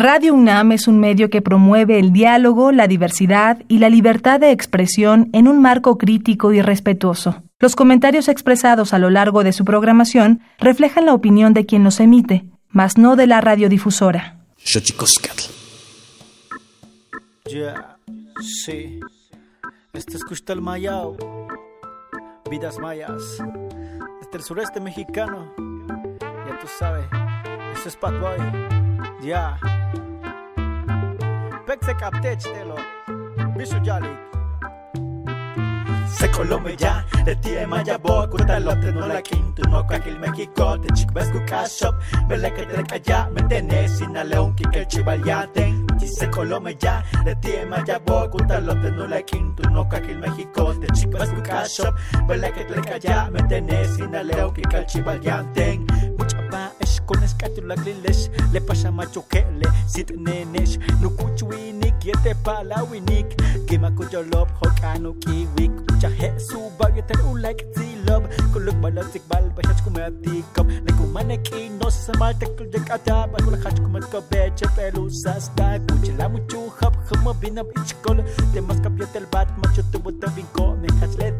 Radio UNAM es un medio que promueve el diálogo, la diversidad y la libertad de expresión en un marco crítico y respetuoso. Los comentarios expresados a lo largo de su programación reflejan la opinión de quien los emite, mas no de la radiodifusora. Ya, sí. Este escucha el Mayao. Vidas mayas. Desde el sureste mexicano. Ya tú sabes. Eso es. Ya. Pexe captech, Bicho Jalik. Se colome ya, de ti maya bo, kuta lote no la quinto, no México, te chic ves shop, vele que te calla, me tenés sin a león que el chival ya ten. Se colome ya, de ti maya bo, kuta lote no la quinto, no kakil México, te chic ves shop, vele que te calla, me tenés sin a león que el chival ya ten. Mucha pa no ma lop, ki no te tu ma mas abesi ko le yo besi hinal chibal yanti abu ke ma yakuta sikop mis bikina selektiop tolom kai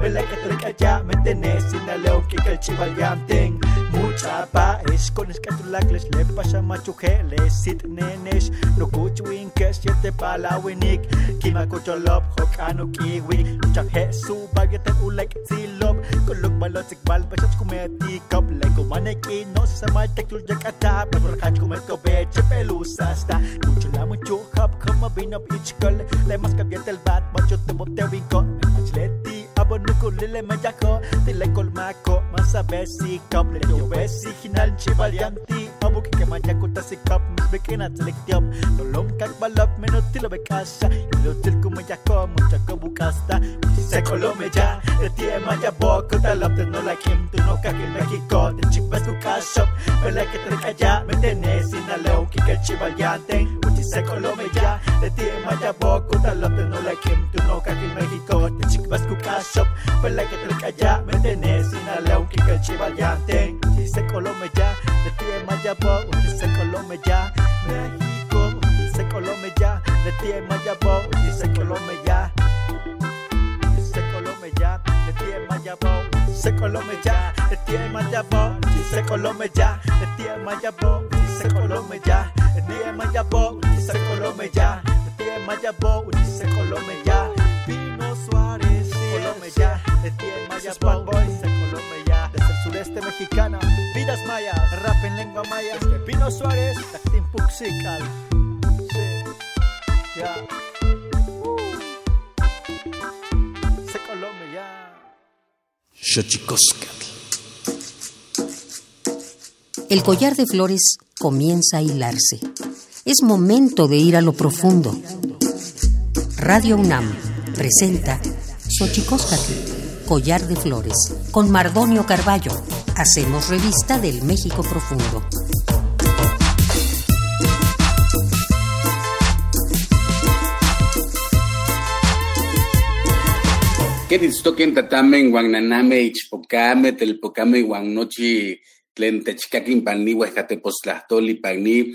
Vela que te calla me tenés sin alón que cachiva Tapaes con escatulacles, lepas a machujeles, sit nenes, no cuchuinques, siete palawinik, lob hokano kiwi, chaje su baguette ulek silop, kolok balotzik balbachach kumeti kop, lego maneki, no se samaltek yuljakata, patorkach kumetko beche pelusasta, muchula mucho hop, come up in a bitch girl, lemas cabiente el bat, macho temo te vinco, machlet achleti abonuko lile mayako tile kolmako masa besi kop le yo besi hinal chivalianti abuki ke mayako tasikop bekena telektiop tolong kak balap menotilo bekasa. Ilo tilku mayako mucha kabukasta se colome ya de ti maya boco talap de no la kim tu no kaki México de chicas tu caso vela que te calla me tenés sin a leo que que chivaliante uchi se colome ya de ti maya boco talap de no la kim tu no kaki México de chicas tu caso vela que te calla me tenés sin a leo que que chivaliante uchi se colome ya de ti maya boco uchi se colome ya México se colome ya de ti maya boco uchi se colome ya se colome ya, de tie mayabo, se colome ya, de tie mayabo, se colome ya, de tie mayabo, se colome ya, de tie mayabo, se colome ya, Pino Suárez, colome ya, de mayabo, se colome ya, sureste mexicano, vidas mayas, rap en lengua maya, Pino Suárez, Tactín Puxical, sí, ya. Se colome ya. El collar de flores comienza a hilarse. Es momento de ir a lo profundo. Radio UNAM presenta Xochicóscatl, collar de flores, con Mardonio Carballo. Hacemos revista del México profundo. Tatamen ichpocame telpocame pani eh,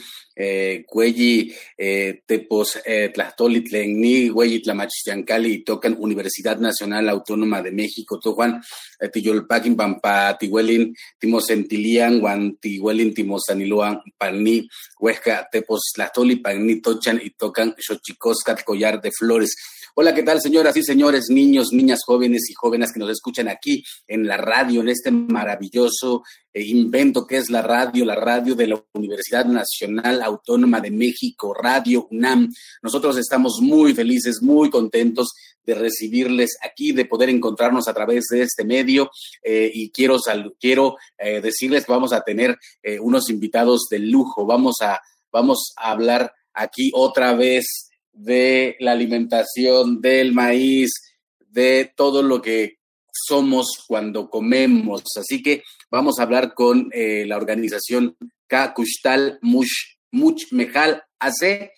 cuelli eh, tepos eh, tlahtoli tlen ni huelli tlamachtiancali tocan Universidad Nacional Autónoma de México tojuan eh, tiyolpaquin pampa tihuelin timosentilian guan tihuelin timosaniluan pani huesca tepos tlahtoli pani tochan y tocan xochicoscat collar de flores Hola, ¿qué tal, señoras y señores, niños, niñas, jóvenes y jóvenes que nos escuchan aquí en la radio, en este maravilloso eh, invento que es la radio, la radio de la Universidad Nacional Autónoma de México, Radio UNAM. Nosotros estamos muy felices, muy contentos de recibirles aquí, de poder encontrarnos a través de este medio. Eh, y quiero, quiero eh, decirles que vamos a tener unos invitados de lujo. Vamos a vamos a hablar aquí otra vez de la alimentación, del maíz, de todo lo que somos cuando comemos. Así que vamos a hablar con eh, la organización Kakushtal Mush, Much Mejal AC.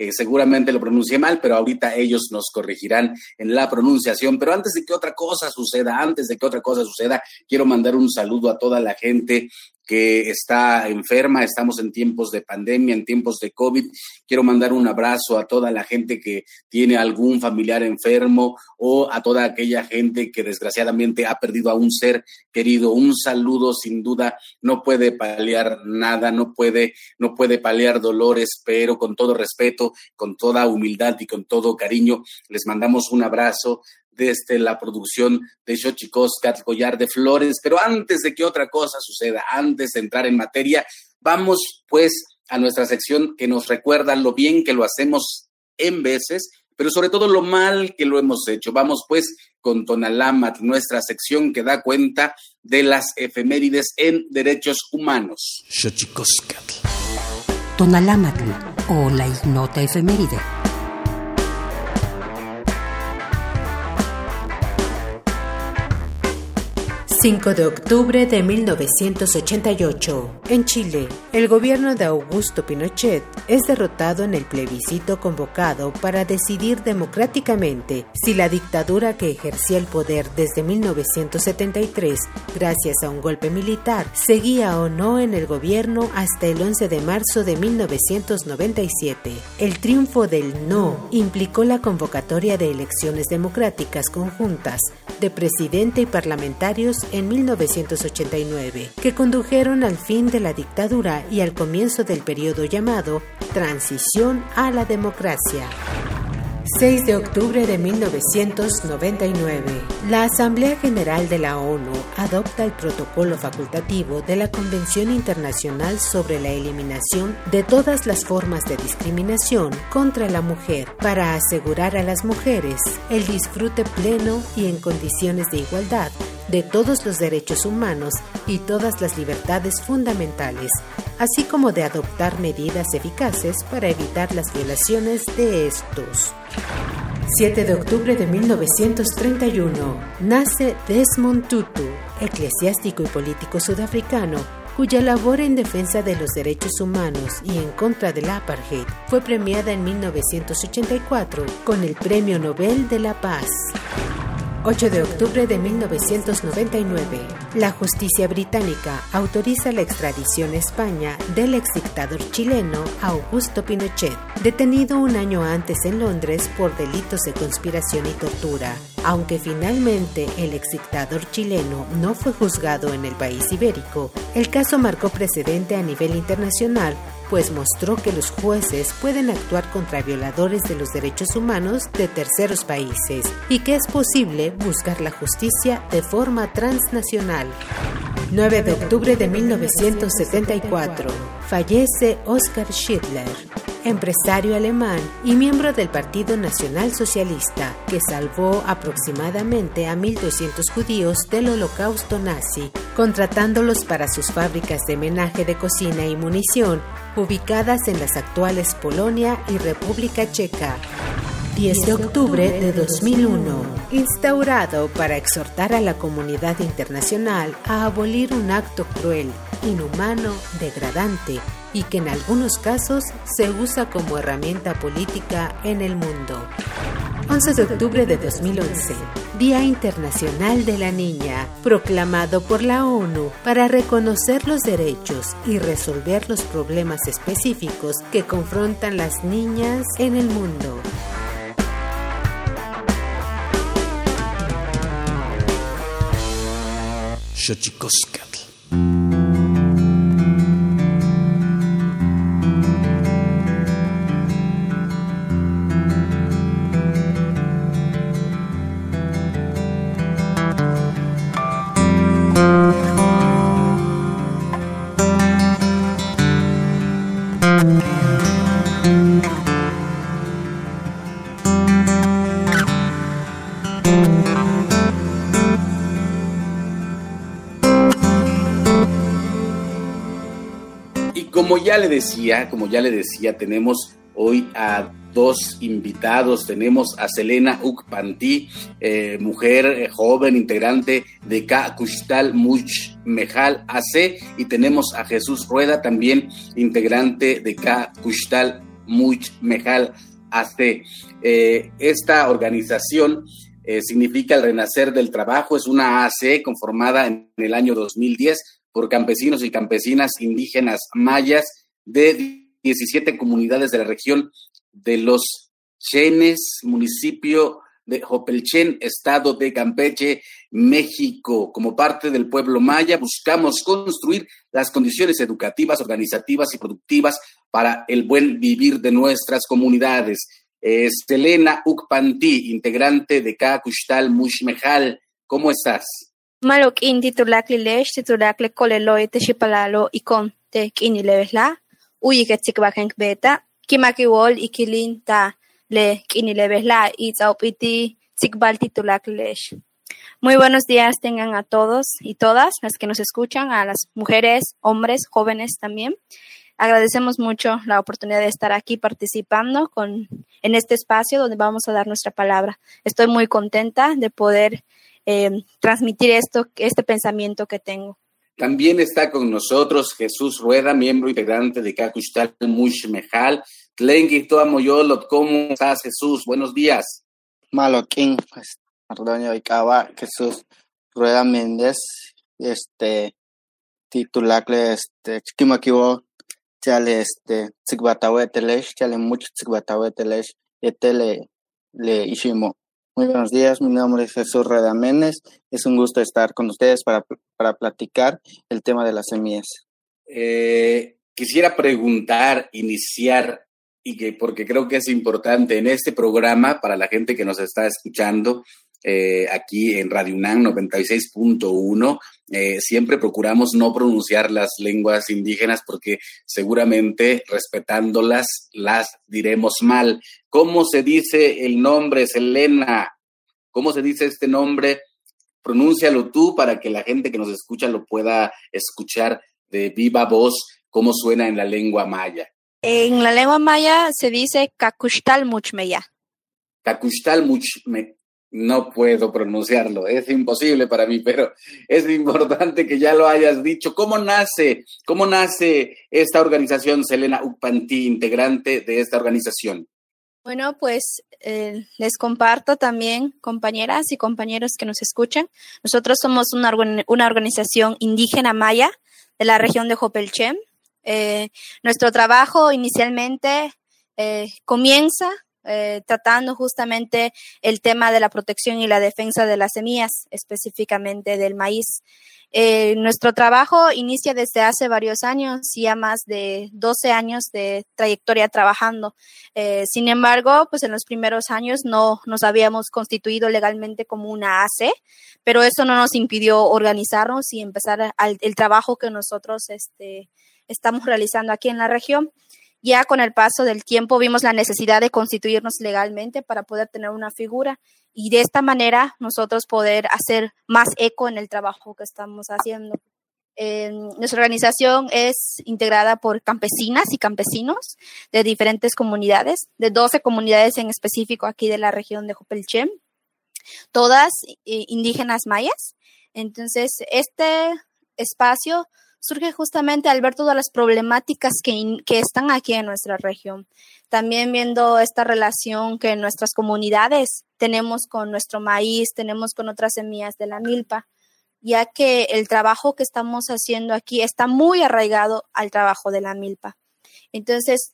Eh, seguramente lo pronuncié mal, pero ahorita ellos nos corregirán en la pronunciación. Pero antes de que otra cosa suceda, antes de que otra cosa suceda, quiero mandar un saludo a toda la gente que está enferma, estamos en tiempos de pandemia, en tiempos de COVID. Quiero mandar un abrazo a toda la gente que tiene algún familiar enfermo o a toda aquella gente que desgraciadamente ha perdido a un ser querido. Un saludo sin duda no puede paliar nada, no puede no puede paliar dolores, pero con todo respeto, con toda humildad y con todo cariño les mandamos un abrazo desde la producción de Xochicoscat, Collar de Flores. Pero antes de que otra cosa suceda, antes de entrar en materia, vamos pues a nuestra sección que nos recuerda lo bien que lo hacemos en veces, pero sobre todo lo mal que lo hemos hecho. Vamos pues con Tonalamat, nuestra sección que da cuenta de las efemérides en derechos humanos. Xochicoscat. Tonalamatl o la ignota efeméride. 5 de octubre de 1988. En Chile, el gobierno de Augusto Pinochet es derrotado en el plebiscito convocado para decidir democráticamente si la dictadura que ejercía el poder desde 1973, gracias a un golpe militar, seguía o no en el gobierno hasta el 11 de marzo de 1997. El triunfo del no implicó la convocatoria de elecciones democráticas conjuntas de presidente y parlamentarios en 1989, que condujeron al fin de la dictadura y al comienzo del periodo llamado Transición a la Democracia. 6 de octubre de 1999. La Asamblea General de la ONU adopta el protocolo facultativo de la Convención Internacional sobre la Eliminación de todas las formas de discriminación contra la mujer para asegurar a las mujeres el disfrute pleno y en condiciones de igualdad de todos los derechos humanos y todas las libertades fundamentales, así como de adoptar medidas eficaces para evitar las violaciones de estos. 7 de octubre de 1931 nace Desmond Tutu, eclesiástico y político sudafricano cuya labor en defensa de los derechos humanos y en contra del apartheid fue premiada en 1984 con el Premio Nobel de la Paz. 8 de octubre de 1999, la justicia británica autoriza la extradición a España del ex dictador chileno Augusto Pinochet, detenido un año antes en Londres por delitos de conspiración y tortura. Aunque finalmente el ex dictador chileno no fue juzgado en el país ibérico, el caso marcó precedente a nivel internacional pues mostró que los jueces pueden actuar contra violadores de los derechos humanos de terceros países y que es posible buscar la justicia de forma transnacional. 9 de octubre de 1974. Fallece Oskar Schindler, empresario alemán y miembro del Partido Nacional Socialista, que salvó aproximadamente a 1.200 judíos del holocausto nazi, contratándolos para sus fábricas de menaje de cocina y munición ubicadas en las actuales Polonia y República Checa. 10 de octubre de 2001, instaurado para exhortar a la comunidad internacional a abolir un acto cruel, inhumano, degradante y que en algunos casos se usa como herramienta política en el mundo. 11 de octubre de 2011, Día Internacional de la Niña, proclamado por la ONU para reconocer los derechos y resolver los problemas específicos que confrontan las niñas en el mundo. Xochicoscatl. Le decía, como ya le decía, tenemos hoy a dos invitados. Tenemos a Selena Ukpanti, eh, mujer eh, joven, integrante de K. Kushtal Much Mejal AC, y tenemos a Jesús Rueda, también integrante de K. Kushtal Much Mejal AC. Eh, esta organización significa el renacer del trabajo, es una AC conformada en el año 2010 por campesinos y campesinas indígenas mayas de 17 comunidades de la región de los Chenes, municipio de Jopelchen, estado de Campeche, México. Como parte del pueblo maya, buscamos construir las condiciones educativas, organizativas y productivas para el buen vivir de nuestras comunidades. Estelena Ukpanti, integrante de Kakushtal Mushmejal, ¿cómo estás? Malok in titulak lilesh, titulak le kolelo te shipalalo y con te kinilevesla, uyi que beta, kimakiwol ikilin ta le kinilebesla y tzaupiti titulaklesh. Muy buenos días tengan a todos y todas las que nos escuchan, a las mujeres, hombres, jóvenes también. Agradecemos mucho la oportunidad de estar aquí participando con, en este espacio donde vamos a dar nuestra palabra. Estoy muy contenta de poder eh, transmitir esto, este pensamiento que tengo. También está con nosotros Jesús Rueda, miembro integrante de Kakushtal Mushmejal. Tlenki Moyolot, ¿cómo estás Jesús? Buenos días. Maloquín, pues, Ardoño Icaba, Jesús Rueda Méndez, este, titulacle, este, chiquimaquivo, chale, este, tzigbatawetelesh, chale mucho tzigbatawetelesh, etele, le ishimo. Muy buenos días, mi nombre es Jesús Reda Méndez. Es un gusto estar con ustedes para, para platicar el tema de las semillas. Eh, quisiera preguntar, iniciar, y que porque creo que es importante en este programa para la gente que nos está escuchando, eh, aquí en Radio UNAM 96.1. Eh, siempre procuramos no pronunciar las lenguas indígenas porque seguramente respetándolas las diremos mal. ¿Cómo se dice el nombre, Selena? ¿Cómo se dice este nombre? Pronúncialo tú para que la gente que nos escucha lo pueda escuchar de viva voz, cómo suena en la lengua maya. En la lengua maya se dice Kakushtal Muchmeya. Kakushtal Muchmeya no puedo pronunciarlo, es imposible para mí, pero es importante que ya lo hayas dicho. ¿Cómo nace, cómo nace esta organización, Selena Upanti, integrante de esta organización? Bueno, pues eh, les comparto también, compañeras y compañeros que nos escuchan. Nosotros somos una, una organización indígena maya de la región de Jopelchem. Eh, nuestro trabajo inicialmente eh, comienza eh, tratando justamente el tema de la protección y la defensa de las semillas, específicamente del maíz. Eh, nuestro trabajo inicia desde hace varios años, ya más de 12 años de trayectoria trabajando. Eh, sin embargo, pues en los primeros años no nos habíamos constituido legalmente como una AC, pero eso no nos impidió organizarnos y empezar el trabajo que nosotros este, estamos realizando aquí en la región. Ya con el paso del tiempo vimos la necesidad de constituirnos legalmente para poder tener una figura y de esta manera nosotros poder hacer más eco en el trabajo que estamos haciendo. nuestra organización es integrada por campesinas y campesinos de diferentes comunidades, de 12 comunidades en específico aquí de la región de Jopelchem, todas eh, indígenas mayas. Entonces, este espacio surge justamente al ver todas las problemáticas que, que están aquí en nuestra región. También viendo esta relación que nuestras comunidades tenemos con nuestro maíz, tenemos con otras semillas de la milpa, ya que el trabajo que estamos haciendo aquí está muy arraigado al trabajo de la milpa. Entonces,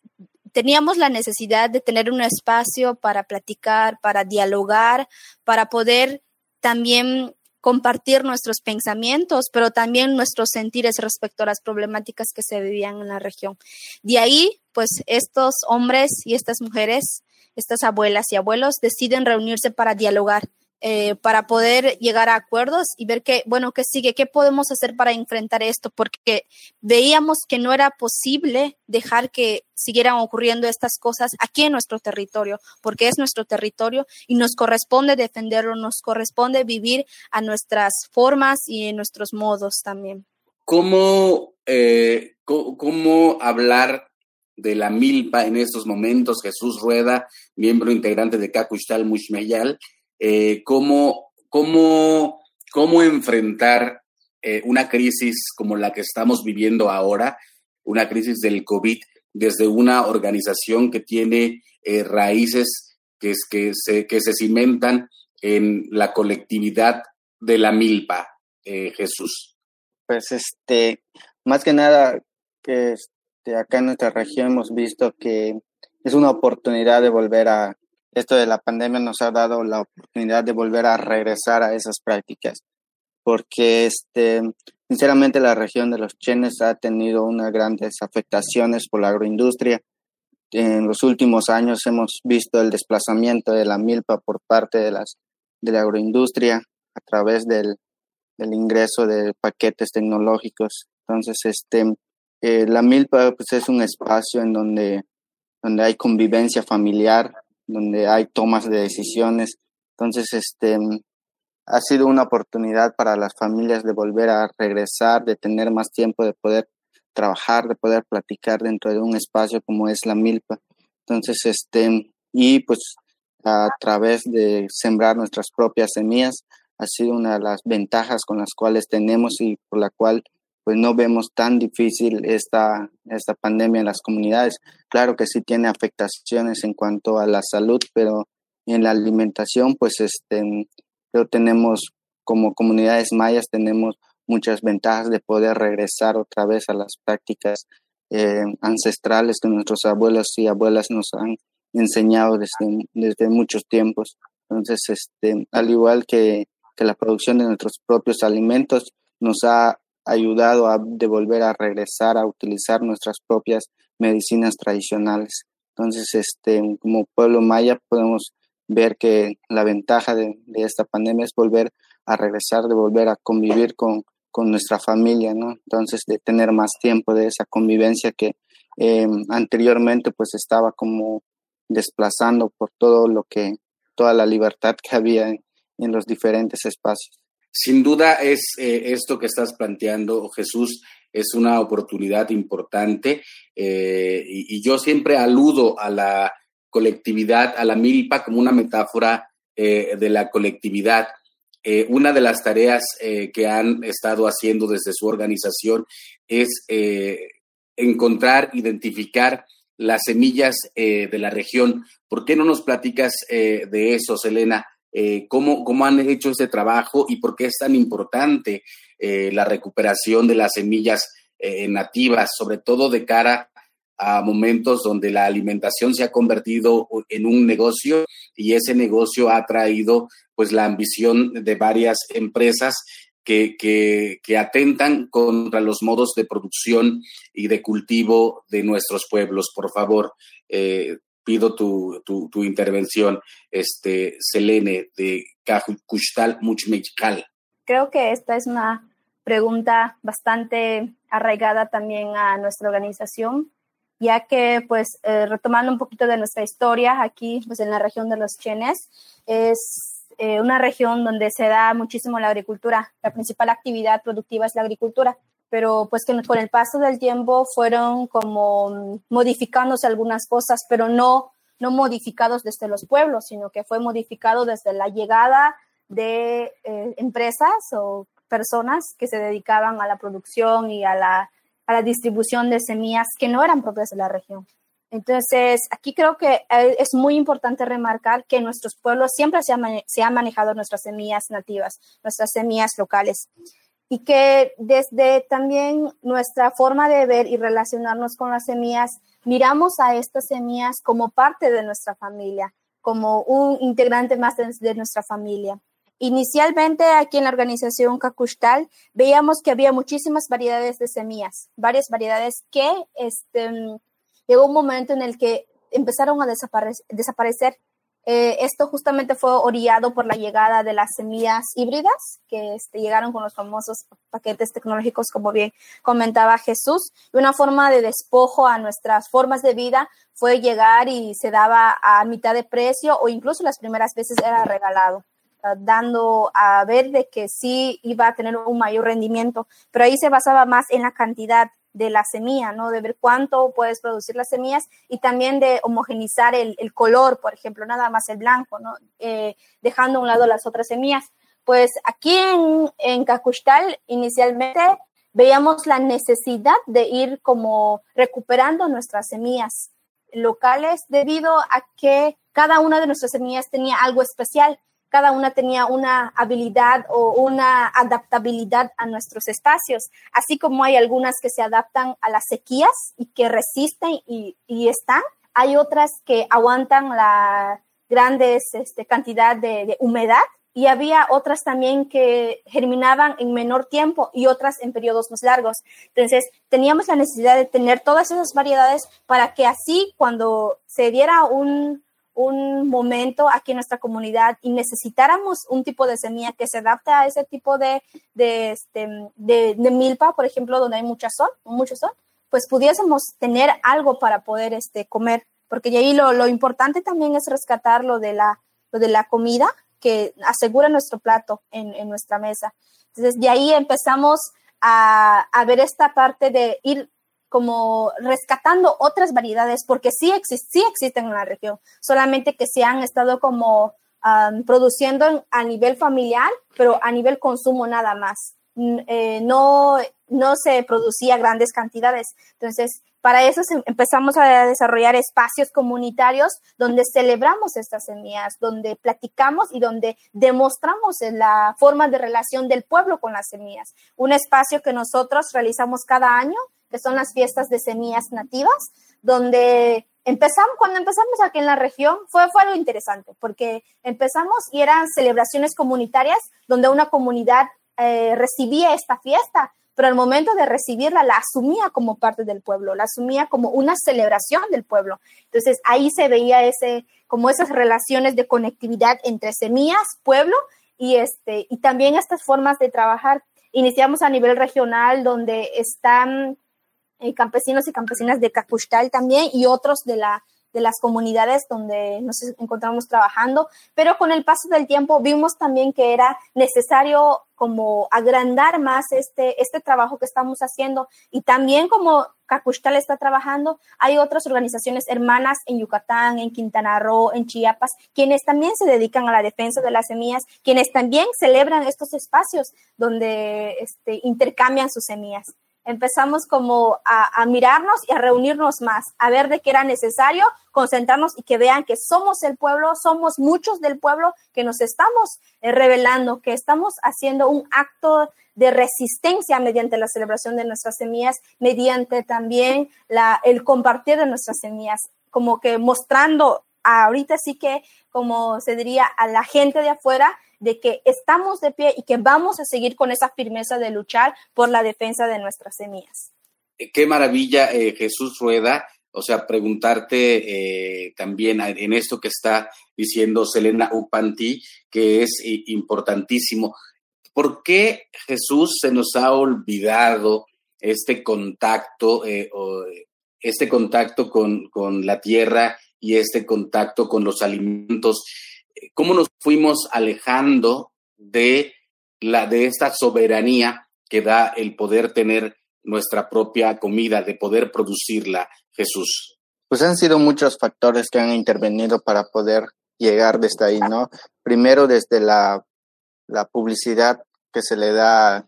teníamos la necesidad de tener un espacio para platicar, para dialogar, para poder también compartir nuestros pensamientos, pero también nuestros sentires respecto a las problemáticas que se vivían en la región. De ahí, pues estos hombres y estas mujeres, estas abuelas y abuelos deciden reunirse para dialogar eh, para poder llegar a acuerdos y ver qué, bueno, qué sigue, qué podemos hacer para enfrentar esto, porque veíamos que no era posible dejar que siguieran ocurriendo estas cosas aquí en nuestro territorio, porque es nuestro territorio y nos corresponde defenderlo, nos corresponde vivir a nuestras formas y en nuestros modos también. ¿Cómo eh, cómo hablar de la milpa en estos momentos, Jesús Rueda, miembro integrante de Cacuchtal Mushmeyal, eh, cómo, cómo, cómo enfrentar eh, una crisis como la que estamos viviendo ahora, una crisis del COVID, desde una organización que tiene eh, raíces que, que, se, que se cimentan en la colectividad de la milpa, Jesús. Pues este, más que nada, que este, acá en nuestra región hemos visto que es una oportunidad de volver a, esto de la pandemia nos ha dado la oportunidad de volver a regresar a esas prácticas, porque este, sinceramente la región de los Chenes ha tenido unas grandes afectaciones por la agroindustria. En los últimos años hemos visto el desplazamiento de la milpa por parte de, las, de la agroindustria a través del, del ingreso de paquetes tecnológicos. Entonces, este, eh, la milpa pues, es un espacio en donde, donde hay convivencia familiar, donde hay tomas de decisiones. Entonces, este, ha sido una oportunidad para las familias de volver a regresar, de tener más tiempo, de poder trabajar, de poder platicar dentro de un espacio como es la milpa. Entonces, este, y pues a través de sembrar nuestras propias semillas, ha sido una de las ventajas con las cuales tenemos y por la cual pues no vemos tan difícil esta, esta pandemia en las comunidades. Claro que sí tiene afectaciones en cuanto a la salud, pero en la alimentación, pues este, pero tenemos como comunidades mayas, tenemos muchas ventajas de poder regresar otra vez a las prácticas eh, ancestrales que nuestros abuelos y abuelas nos han enseñado desde, desde muchos tiempos. Entonces, este, al igual que, que la producción de nuestros propios alimentos, nos ha ayudado a de volver a regresar a utilizar nuestras propias medicinas tradicionales. Entonces, este, como pueblo maya podemos ver que la ventaja de, esta pandemia es volver a regresar, de volver a convivir con, con, nuestra familia, ¿no? Entonces, de tener más tiempo de esa convivencia que em, anteriormente pues estaba como desplazando por todo lo que, toda la libertad que había en los diferentes espacios. Sin duda es eh, esto que estás planteando, Jesús, es una oportunidad importante eh, y, yo siempre aludo a la colectividad, a la milpa como una metáfora eh, de la colectividad. una de las tareas que han estado haciendo desde su organización es encontrar, identificar las semillas de la región. ¿Por qué no nos platicas de eso, Selena? Eh, cómo, cómo, han hecho ese trabajo y por qué es tan importante eh, la recuperación de las semillas eh, nativas, sobre todo de cara a momentos donde la alimentación se ha convertido en un negocio y ese negocio ha traído pues la ambición de varias empresas que, que, que, atentan contra los modos de producción y de cultivo de nuestros pueblos. Por favor, eh, pido tu, tu, tu intervención, este, Selene, de Cajucustal Muchmechcal. Creo que esta es una pregunta bastante arraigada también a nuestra organización, ya que, pues, eh, retomando un poquito de nuestra historia, aquí, pues, en la región de los Chenes, es eh, una región donde se da muchísimo la agricultura. La principal actividad productiva es la agricultura pero pues que con el paso del tiempo fueron como modificándose algunas cosas, pero no, no modificados desde los pueblos, sino que fue modificado desde la llegada de eh, empresas o personas que se dedicaban a la producción y a la, a la distribución de semillas que no eran propias de la región. Entonces, aquí creo que eh, es muy importante remarcar que en nuestros pueblos siempre se, se han manejado nuestras semillas nativas, nuestras semillas locales y que desde también nuestra forma de ver y relacionarnos con las semillas, miramos a estas semillas como parte de nuestra familia, como un integrante más de, nuestra familia. Inicialmente aquí en la organización Cacushtal veíamos que había muchísimas variedades de semillas, varias variedades que este, llegó un momento en el que empezaron a desaparecer eh, esto justamente fue orillado por la llegada de las semillas híbridas que este, llegaron con los famosos paquetes tecnológicos, como bien comentaba Jesús. Y una forma de despojo a nuestras formas de vida fue llegar y se daba a mitad de precio o incluso las primeras veces era regalado. ah, dando a ver de que sí iba a tener un mayor rendimiento, pero ahí se basaba más en la cantidad de la semilla, ¿no? De ver cuánto puedes producir las semillas y también de homogenizar el, color, por ejemplo, nada más el blanco, ¿no? Eh, dejando a un lado las otras semillas. Pues aquí en, en inicialmente veíamos la necesidad de ir como recuperando nuestras semillas locales debido a que cada una de nuestras semillas tenía algo especial cada una tenía una habilidad o una adaptabilidad a nuestros espacios, así como hay algunas que se adaptan a las sequías y que resisten y, están, hay otras que aguantan la grandes este, cantidad de, humedad y había otras también que germinaban en menor tiempo y otras en periodos más largos. Entonces, teníamos la necesidad de tener todas esas variedades para que así cuando se diera un, un momento aquí en nuestra comunidad y necesitáramos un tipo de semilla que se adapte a ese tipo de, de, este, de, milpa, por ejemplo, donde hay mucha sol, mucho sol, pues pudiésemos tener algo para poder este, comer, porque de ahí lo, lo importante también es rescatar lo de la, de la comida que asegura nuestro plato en, en nuestra mesa. Entonces, de ahí empezamos a, a ver esta parte de ir como rescatando otras variedades, porque sí, existen en la región, solamente que se han estado como produciendo a nivel familiar, pero a nivel consumo nada más. Eh, no, no se producía grandes cantidades. Entonces, para eso empezamos a desarrollar espacios comunitarios donde celebramos estas semillas, donde platicamos y donde demostramos la forma de relación del pueblo con las semillas. Un espacio que nosotros realizamos cada año que son las fiestas de semillas nativas, donde empezamos, cuando empezamos aquí en la región, fue, fue algo interesante, porque empezamos y eran celebraciones comunitarias donde una comunidad eh, recibía esta fiesta, pero al momento de recibirla la asumía como parte del pueblo, la asumía como una celebración del pueblo. Entonces ahí se veía ese, como esas relaciones de conectividad entre semillas, pueblo y este, y también estas formas de trabajar. Iniciamos a nivel regional donde están eh, campesinos y campesinas de Cacushtal también y otros de, la, de las comunidades donde nos encontramos trabajando, pero con el paso del tiempo vimos también que era necesario como agrandar más este, este trabajo que estamos haciendo. Y también como Cacushtal está trabajando, hay otras organizaciones hermanas en Yucatán, en Quintana Roo, en Chiapas, quienes también se dedican a la defensa de las semillas, quienes también celebran estos espacios donde este, intercambian sus semillas empezamos como a, mirarnos y a reunirnos más, a ver de qué era necesario, concentrarnos y que vean que somos el pueblo, somos muchos del pueblo que nos estamos eh, revelando, que estamos haciendo un acto de resistencia mediante la celebración de nuestras semillas, mediante también el compartir de nuestras semillas, como que mostrando ahorita sí que, como se diría, a la gente de afuera, de que estamos de pie y que vamos a seguir con esa firmeza de luchar por la defensa de nuestras semillas. Eh, qué maravilla, eh, Jesús Rueda. O sea, preguntarte eh, también en esto que está diciendo Selena Upanti, que es importantísimo. ¿Por qué Jesús se nos ha olvidado este contacto, este contacto con, con la tierra y este contacto con los alimentos? Cómo nos fuimos alejando de, la, de esta soberanía que da el poder tener nuestra propia comida, de poder producirla, Jesús? Pues han sido muchos factores que han intervenido para poder llegar desde ahí, ¿no? Primero desde la, la publicidad que se le da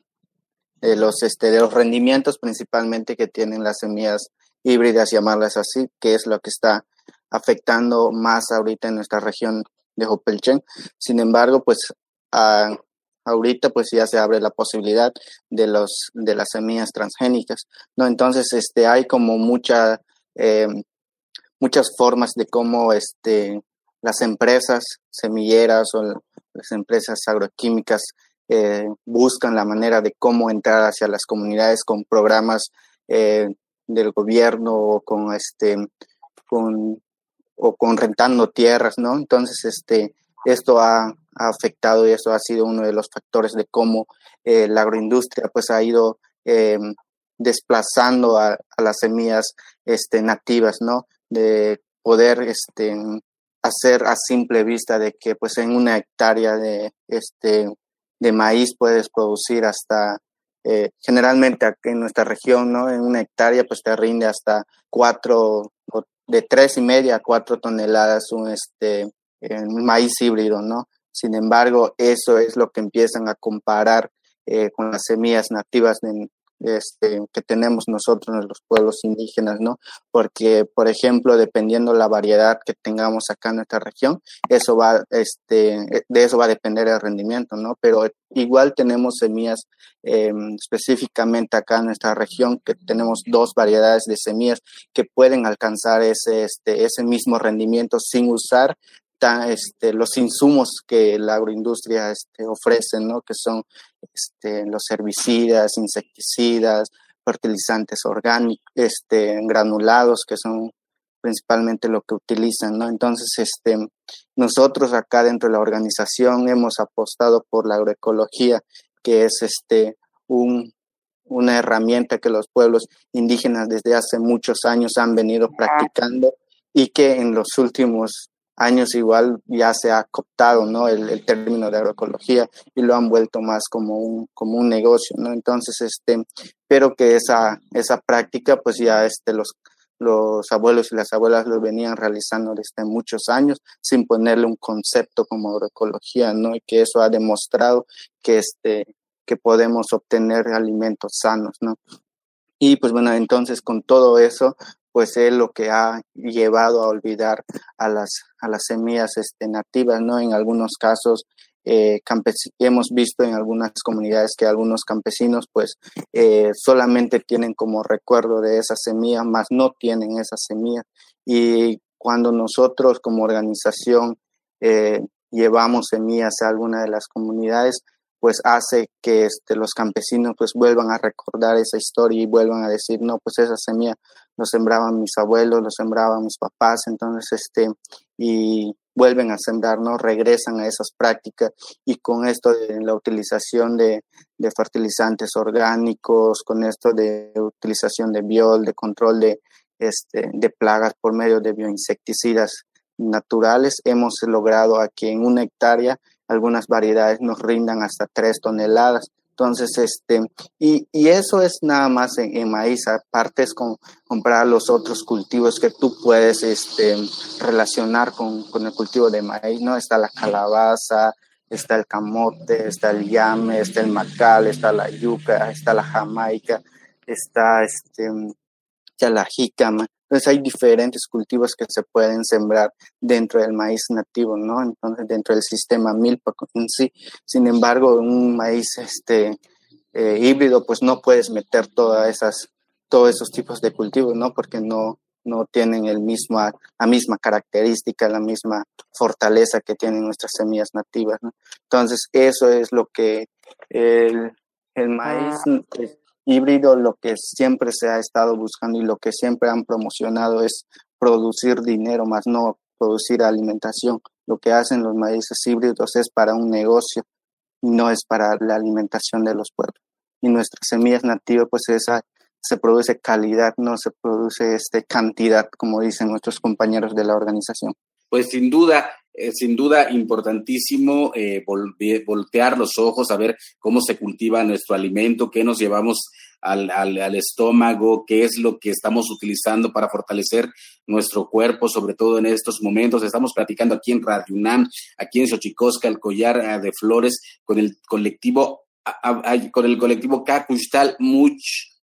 de eh, los, este, de los rendimientos principalmente que tienen las semillas híbridas, llamarlas así, que es lo que está afectando más ahorita en nuestra región de Hopelchen. Sin embargo, pues ahorita pues ya se abre la posibilidad de los de las semillas transgénicas, ¿no? Entonces, este hay como em, muchas formas de cómo este las empresas semilleras o las empresas agroquímicas eh, buscan la manera de cómo entrar hacia las comunidades con programas eh, del gobierno o con este con o con rentando tierras, ¿no? Entonces, este, esto ha, afectado y esto ha sido uno de los factores de cómo eh, la agroindustria pues ha ido em, desplazando a, las semillas este, nativas, ¿no? De poder este, hacer a simple vista de que pues en una hectárea de este de maíz puedes producir hasta eh, generalmente aquí en nuestra región no en una hectárea pues te rinde hasta cuatro de tres y media a cuatro toneladas un este maíz híbrido no sin embargo eso es lo que empiezan a comparar eh, con las semillas nativas de, este, que tenemos nosotros los pueblos indígenas, ¿no? Porque, por ejemplo, dependiendo la variedad que tengamos acá en nuestra región, eso va, este, de eso va a depender el rendimiento, ¿no? Pero igual tenemos semillas em, específicamente acá en nuestra región, que tenemos dos variedades de semillas que pueden alcanzar ese, este, ese mismo rendimiento sin usar este, los insumos que la agroindustria este, ofrece, ¿no? que son este, los herbicidas, insecticidas, fertilizantes orgánicos, este, granulados, que son principalmente lo que utilizan, ¿no? Entonces, este, nosotros acá dentro de la organización hemos apostado por la agroecología, que es este, un, una herramienta que los pueblos indígenas desde hace muchos años han venido practicando y que en los últimos años igual ya se ha cooptado ¿no? el, término de agroecología y lo han vuelto más como un, como un negocio, ¿no? Entonces, este, pero que esa, esa práctica, pues ya este, los, los abuelos y las abuelas lo venían realizando desde muchos años sin ponerle un concepto como agroecología, ¿no? Y que eso ha demostrado que, este, que podemos obtener alimentos sanos, ¿no? Y pues bueno, entonces con todo eso, pues es lo que ha llevado a olvidar a las, a las semillas este, nativas, ¿no? En algunos casos eh, hemos visto en algunas comunidades que algunos campesinos pues eh, solamente tienen como recuerdo de esa semilla, más no tienen esa semilla. Y cuando nosotros como organización eh, llevamos semillas a alguna de las comunidades, pues hace que este, los campesinos pues vuelvan a recordar esa historia y vuelvan a decir, no, pues esa semilla lo sembraban mis abuelos, lo sembraban mis papás, entonces, este, y vuelven a sembrar, ¿no? Regresan a esas prácticas y con esto de la utilización de, de fertilizantes orgánicos, con esto de utilización de biol, de control de, este, de plagas por medio de bioinsecticidas naturales, hemos logrado aquí en una hectárea algunas variedades nos rindan hasta tres toneladas. Entonces, este, y, y eso es nada más en, maíz, aparte es con comprar los otros cultivos que tú puedes este, relacionar con, con el cultivo de maíz, ¿no? Está la calabaza, está el camote, está el llame, está el macal, está la yuca, está la jamaica, está este, ya la jícama. Entonces hay diferentes cultivos que se pueden sembrar dentro del maíz nativo, ¿no? Entonces dentro del sistema milpa en sí. Sin embargo, un maíz este eh, híbrido, pues no puedes meter todas esas, todos esos tipos de cultivos, ¿no? Porque no, no tienen el mismo, la misma característica, la misma fortaleza que tienen nuestras semillas nativas, ¿no? Entonces eso es lo que el, el maíz híbrido lo que siempre se ha estado buscando y lo que siempre han promocionado es producir dinero, más no producir alimentación. Lo que hacen los maíces híbridos es para un negocio, no es para la alimentación de los pueblos. Y nuestras semillas nativas, pues esa se produce calidad, no se produce este cantidad, como dicen nuestros compañeros de la organización. Pues sin duda, eh, sin duda importantísimo eh, voltear los ojos a ver cómo se cultiva nuestro alimento, qué nos llevamos al, al, estómago, qué es lo que estamos utilizando para fortalecer nuestro cuerpo, sobre todo en estos momentos. Estamos platicando aquí en Radio UNAM, aquí en Xochicosca, el collar eh, de flores, con el colectivo, con el colectivo Cacushtal Much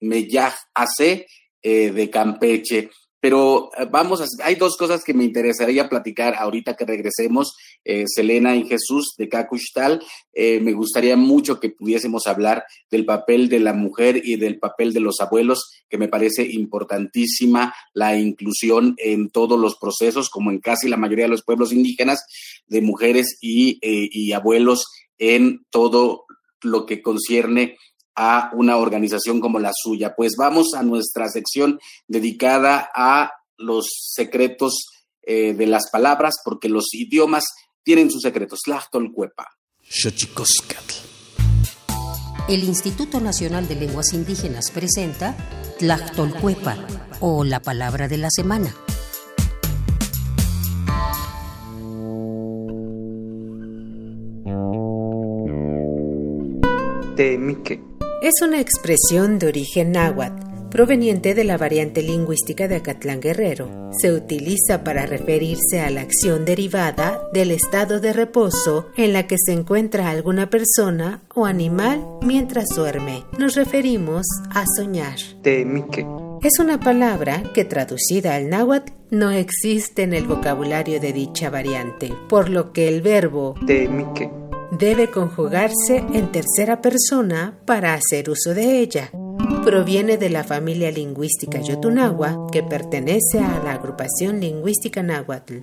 Meyaj AC de Campeche. Pero eh, vamos, a, hay dos cosas que me interesaría platicar ahorita que regresemos, eh, Selena y Jesús de Cacushtal. Eh, me gustaría mucho que pudiésemos hablar del papel de la mujer y del papel de los abuelos, que me parece importantísima la inclusión en todos los procesos, como en casi la mayoría de los pueblos indígenas, de mujeres y, y abuelos en todo lo que concierne a una organización como la suya. Pues vamos a nuestra sección dedicada a los secretos eh, de las palabras, porque los idiomas tienen sus secretos. Tlachtolcuepa. El Instituto Nacional de Lenguas Indígenas presenta Tlachtolcuepa, o la palabra de la semana. Temique es una expresión de origen náhuatl proveniente de la variante lingüística de Acatlán Guerrero. Se utiliza para referirse a la acción derivada del estado de reposo en la que se encuentra alguna persona o animal mientras duerme. Nos referimos a soñar. Temique. Es una palabra que traducida al náhuatl no existe en el vocabulario de dicha variante, por lo que el verbo Temique debe conjugarse en tercera persona para hacer uso de ella. Proviene de la familia lingüística Yotunagua, que pertenece a la agrupación lingüística náhuatl.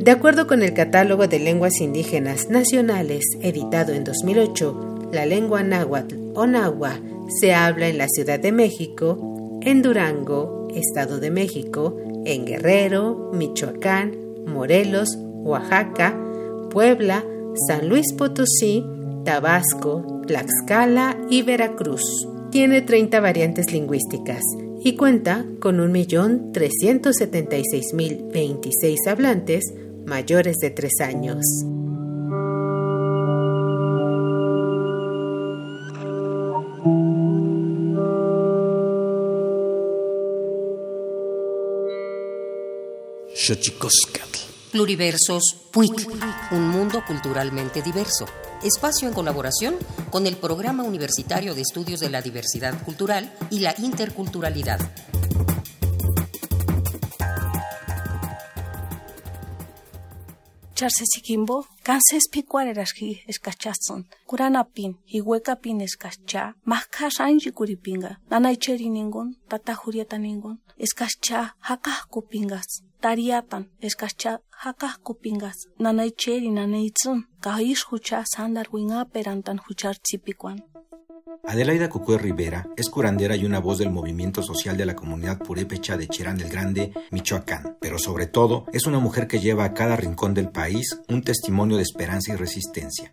De acuerdo con el Catálogo de Lenguas Indígenas Nacionales, editado en 2008, la lengua náhuatl o nahua se habla en la Ciudad de México, en Durango, Estado de México, en Guerrero, Michoacán, Morelos, Oaxaca, Puebla, San Luis Potosí, Tabasco, Tlaxcala y Veracruz. Tiene 30 variantes lingüísticas y cuenta con 1.376.026 hablantes mayores de 3 años. Pluriversos PUIC, un mundo culturalmente diverso. Espacio en colaboración con el Programa Universitario de Estudios de la Diversidad Cultural y la Interculturalidad. Charsesikimbo, kanses picuarerasji escachazon, kuranapin, pin escacha, masca ranji kuripinga, nanaicheri ningun, tata jurieta ningun, pingas, Adelaida Cucué Rivera es curandera y una voz del movimiento social de la comunidad purépecha de Cherán del Grande, Michoacán, pero sobre todo es una mujer que lleva a cada rincón del país un testimonio de esperanza y resistencia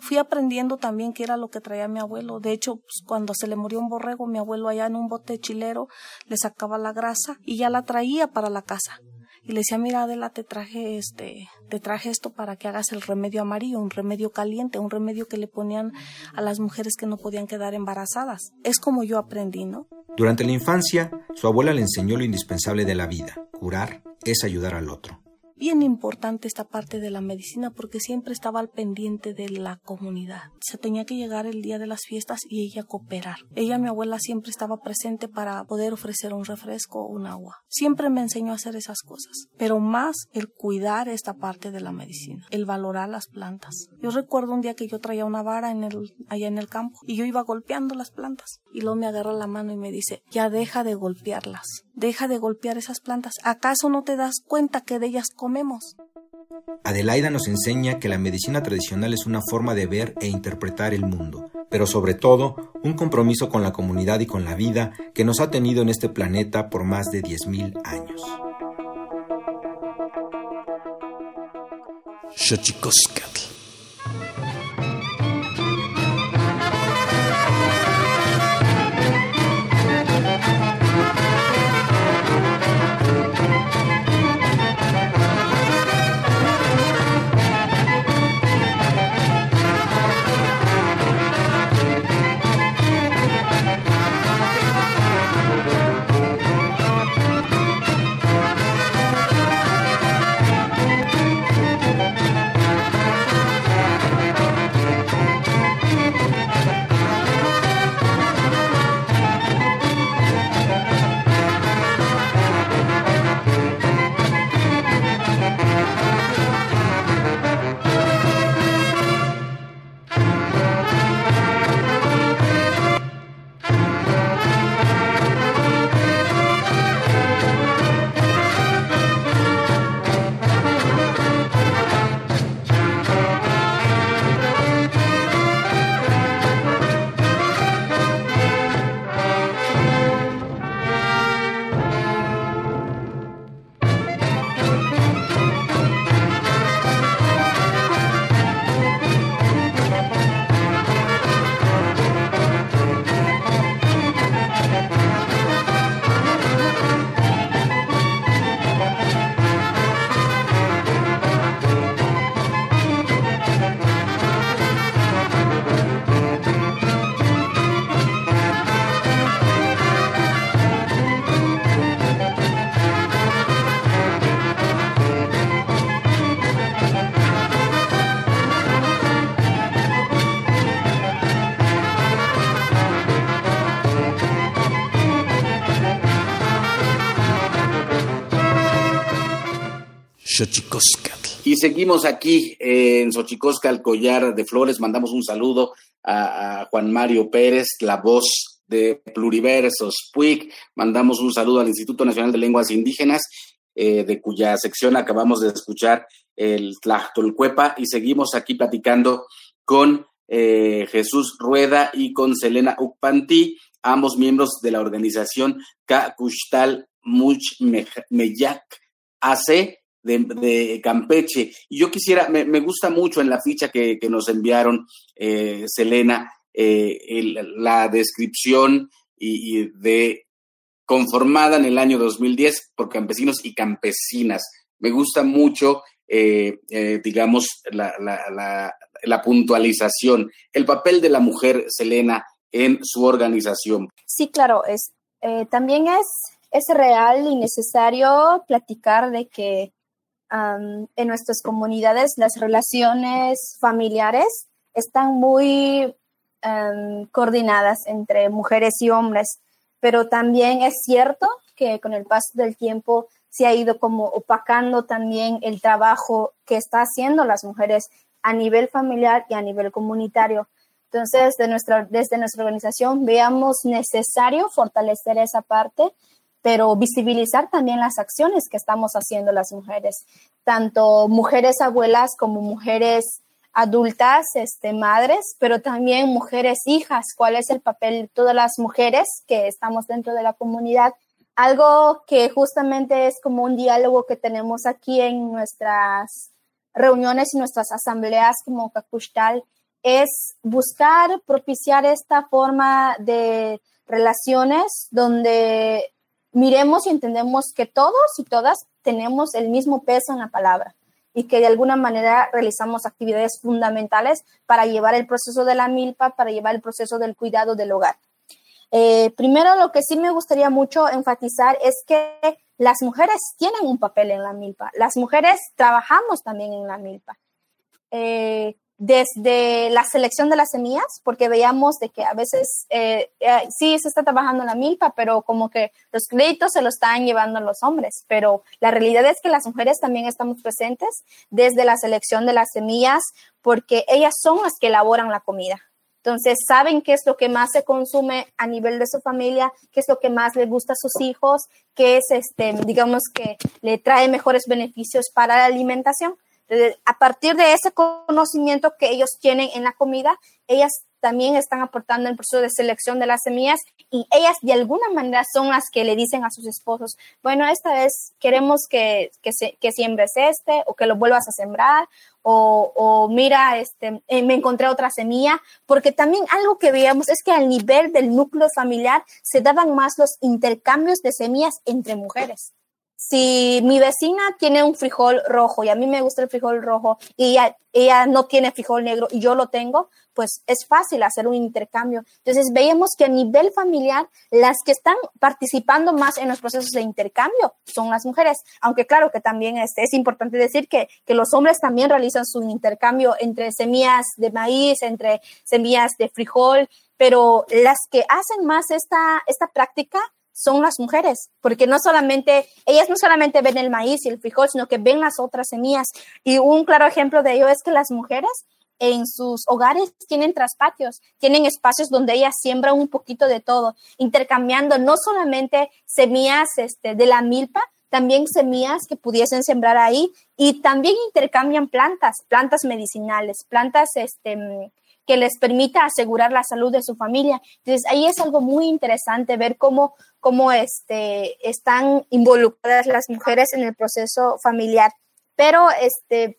fui aprendiendo también qué era lo que traía mi abuelo. De hecho, pues, cuando se le murió un borrego, mi abuelo allá en un bote chilero le sacaba la grasa y ya la traía para la casa. Y le decía, mira Adela, te traje este, te traje esto para que hagas el remedio amarillo, un remedio caliente, un remedio que le ponían a las mujeres que no podían quedar embarazadas. Es como yo aprendí, ¿no? Durante la infancia, su abuela le enseñó lo indispensable de la vida. Curar es ayudar al otro bien importante esta parte de la medicina porque siempre estaba al pendiente de la comunidad. Se tenía que llegar el día de las fiestas y ella cooperar. Ella, mi abuela, siempre estaba presente para poder ofrecer un refresco o un agua. Siempre me enseñó a hacer esas cosas, pero más el cuidar esta parte de la medicina, el valorar las plantas. Yo recuerdo un día que yo traía una vara en el, allá en el campo y yo iba golpeando las plantas y luego me agarra la mano y me dice, ya deja de golpearlas, deja de golpear esas plantas. ¿Acaso no te das cuenta que de ellas Adelaida nos enseña que la medicina tradicional es una forma de ver e interpretar el mundo, pero sobre todo un compromiso con la comunidad y con la vida que nos ha tenido en este planeta por más de 10.000 años. Y seguimos aquí en Xochicosca, collar de flores. Mandamos un saludo a, Juan Mario Pérez, la voz de Pluriversos PUIC. Mandamos un saludo al Instituto Nacional de Lenguas Indígenas, eh, de cuya sección acabamos de escuchar el Tlachtolcuepa. Y seguimos aquí platicando con eh, Jesús Rueda y con Selena Ukpanti, ambos miembros de la organización Kakushtal Much Meyak AC de, Campeche. Y yo quisiera, me, gusta mucho en la ficha que, nos enviaron, eh, Selena, eh, la descripción y, de conformada en el año 2010 por campesinos y campesinas. Me gusta mucho, eh, digamos, la, la, la, puntualización, el papel de la mujer, Selena, en su organización. Sí, claro, es, también es, es real y necesario platicar de que en nuestras comunidades las relaciones familiares están muy coordinadas entre mujeres y hombres, pero también es cierto que con el paso del tiempo se ha ido como opacando también el trabajo que está haciendo las mujeres a nivel familiar y a nivel comunitario. Entonces, de nuestra, desde nuestra organización veamos necesario fortalecer esa parte pero visibilizar también las acciones que estamos haciendo las mujeres, tanto mujeres abuelas como mujeres adultas, este, madres, pero también mujeres hijas, cuál es el papel de todas las mujeres que estamos dentro de la comunidad. Algo que justamente es como un diálogo que tenemos aquí en nuestras reuniones y nuestras asambleas como Cacushtal, es buscar propiciar esta forma de relaciones donde miremos y entendemos que todos y todas tenemos el mismo peso en la palabra y que de alguna manera realizamos actividades fundamentales para llevar el proceso de la milpa, para llevar el proceso del cuidado del hogar. Eh, primero, lo que sí me gustaría mucho enfatizar es que las mujeres tienen un papel en la milpa. Las mujeres trabajamos también en la milpa. Eh, desde la selección de las semillas, porque veíamos de que a veces eh, eh, sí se está trabajando la milpa, pero como que los créditos se los están llevando los hombres, pero la realidad es que las mujeres también estamos presentes desde la selección de las semillas, porque ellas son las que elaboran la comida. Entonces, saben qué es lo que más se consume a nivel de su familia, qué es lo que más le gusta a sus hijos, qué es, este, digamos, que le trae mejores beneficios para la alimentación a partir de ese conocimiento que ellos tienen en la comida, ellas también están aportando en el proceso de selección de las semillas y ellas de alguna manera son las que le dicen a sus esposos, bueno, esta vez queremos que, que, siembres este o que lo vuelvas a sembrar o, mira, este, eh, me encontré otra semilla, porque también algo que veíamos es que al nivel del núcleo familiar se daban más los intercambios de semillas entre mujeres si mi vecina tiene un frijol rojo y a mí me gusta el frijol rojo y ella, no tiene frijol negro y yo lo tengo, pues es fácil hacer un intercambio. Entonces veíamos que a nivel familiar las que están participando más en los procesos de intercambio son las mujeres, aunque claro que también es, es importante decir que, que los hombres también realizan su intercambio entre semillas de maíz, entre semillas de frijol, pero las que hacen más esta, esta práctica son las mujeres, porque no solamente, ellas no solamente ven el maíz y el frijol, sino que ven las otras semillas. Y un claro ejemplo de ello es que las mujeres en sus hogares tienen traspatios, tienen espacios donde ellas siembran un poquito de todo, intercambiando no solamente semillas este, de la milpa, también semillas que pudiesen sembrar ahí y también intercambian plantas, plantas medicinales, plantas este, que les permita asegurar la salud de su familia. Entonces, ahí es algo muy interesante ver cómo, cómo este, están involucradas las mujeres en el proceso familiar. Pero este,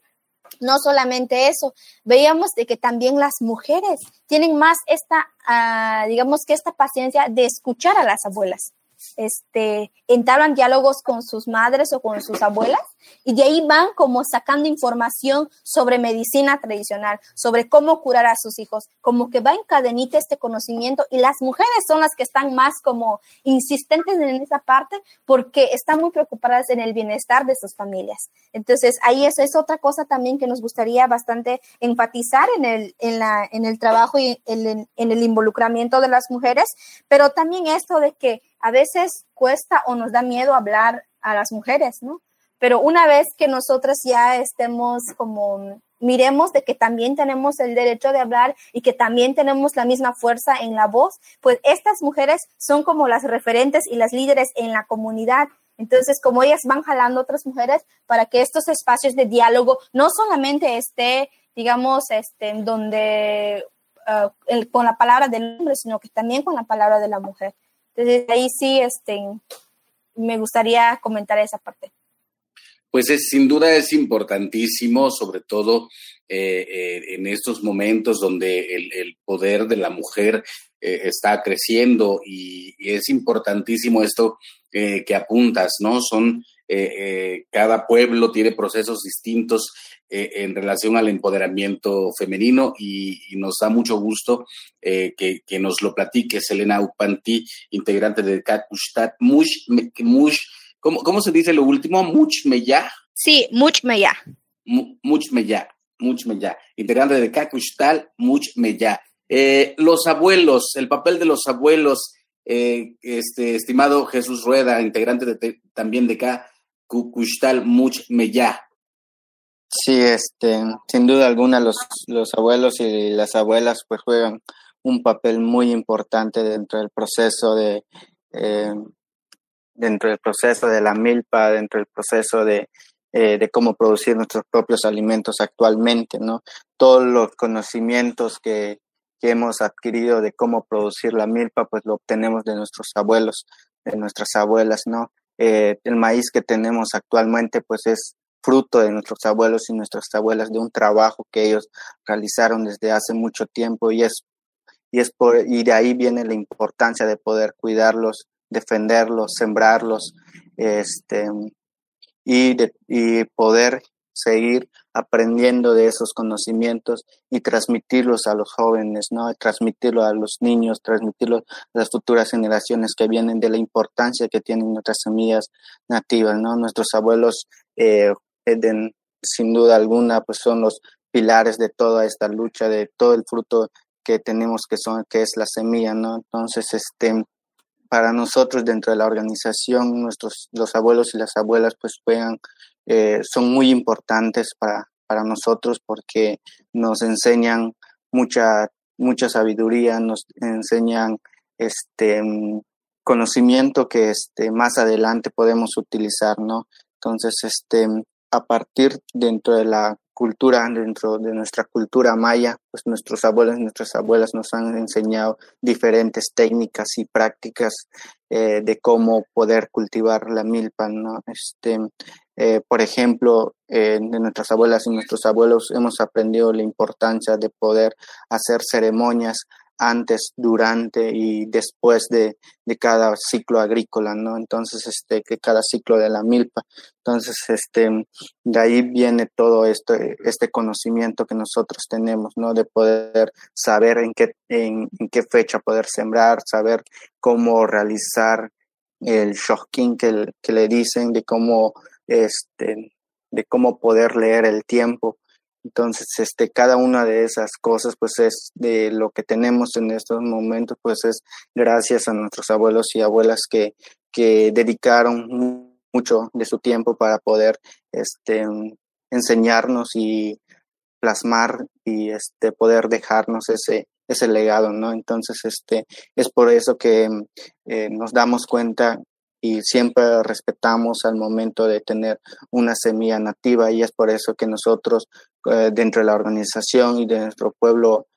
no solamente eso, veíamos de que también las mujeres tienen más esta, ah, digamos que esta paciencia de escuchar a las abuelas este, entablan diálogos con sus madres o con sus abuelas y de ahí van como sacando información sobre medicina tradicional, sobre cómo curar a sus hijos, como que va en cadenita este conocimiento y las mujeres son las que están más como insistentes en esa parte porque están muy preocupadas en el bienestar de sus familias. Entonces, ahí eso es otra cosa también que nos gustaría bastante enfatizar en el, en la, en el trabajo y en el involucramiento de las mujeres, pero también esto de que a veces cuesta o nos da miedo hablar a las mujeres, ¿no? pero una vez que nosotras ya estemos como miremos de que también tenemos el derecho de hablar y que también tenemos la misma fuerza en la voz, pues estas mujeres son como las referentes y las líderes en la comunidad. Entonces, como ellas van jalando otras mujeres para que estos espacios de diálogo no solamente esté, digamos, este, donde ah, con la palabra del hombre, sino que también con la palabra de la mujer. Entonces, ahí sí, este, me gustaría comentar esa parte pues es, sin duda es importantísimo, sobre todo eh, eh, en estos momentos donde el, poder de la mujer eh, está creciendo y, es importantísimo esto que apuntas, ¿no? Son, cada pueblo tiene procesos distintos en relación al empoderamiento femenino y, nos da mucho gusto que, que, nos lo platique Selena Upanti, integrante de Kakustat Mush, Mush ¿Cómo, ¿Cómo se dice lo último? Much Meya. Sí, Much Meya. Much Meya, Much Meya. Integrante de Kakushtal, Much Meya. Eh, los abuelos, el papel de los abuelos, eh, este, estimado Jesús Rueda, integrante de, también de Kakushtal, Much Meya. Sí, este, sin duda alguna los, los abuelos y las abuelas pues juegan un papel muy importante dentro del proceso de eh, dentro del proceso de la milpa, dentro del proceso de, eh, de cómo producir nuestros propios alimentos actualmente, ¿no? Todos los conocimientos que, que hemos adquirido de cómo producir la milpa, pues lo obtenemos de nuestros abuelos, de nuestras abuelas, ¿no? Eh, el maíz que tenemos actualmente, pues es fruto de nuestros abuelos y nuestras abuelas, de un trabajo que ellos realizaron desde hace mucho tiempo y es, y es por, y de ahí viene la importancia de poder cuidarlos defenderlos, sembrarlos, este, y, y poder seguir aprendiendo de esos conocimientos y transmitirlos a los jóvenes, ¿no? Transmitirlo a los niños, transmitirlo a las futuras generaciones que vienen de la importancia que tienen nuestras semillas nativas, ¿no? Nuestros abuelos, eh, sin duda alguna, pues son los pilares de toda esta lucha, de todo el fruto que tenemos que son, que es la semilla, ¿no? Entonces, este, para nosotros dentro de la organización, nuestros, los abuelos y las abuelas pues juegan, eh, son muy importantes para, para nosotros porque nos enseñan mucha, mucha sabiduría, nos enseñan este conocimiento que este, más adelante podemos utilizar, ¿no? Entonces, este, a partir dentro de la cultura, dentro de nuestra cultura maya, pues nuestros abuelos y nuestras abuelas nos han enseñado diferentes técnicas y prácticas eh, de cómo poder cultivar la milpa, ¿no? Este, eh, por ejemplo, eh, de nuestras abuelas y nuestros abuelos hemos aprendido la importancia de poder hacer ceremonias antes, durante y después de, de, cada ciclo agrícola, ¿no? Entonces, este, que cada ciclo de la milpa. Entonces, este, de ahí viene todo esto, este conocimiento que nosotros tenemos, ¿no? De poder saber en qué, en, qué fecha poder sembrar, saber cómo realizar el shocking que, que le dicen, de cómo, este, de cómo poder leer el tiempo entonces, este, cada una de esas cosas, pues es de lo que tenemos en estos momentos, pues es gracias a nuestros abuelos y abuelas que, que dedicaron mucho de su tiempo para poder este, enseñarnos y plasmar y este, poder dejarnos ese, ese legado, ¿no? Entonces, este, es por eso que eh, nos damos cuenta y siempre respetamos al momento de tener una semilla nativa y es por eso que nosotros eh, dentro de la organización y de nuestro pueblo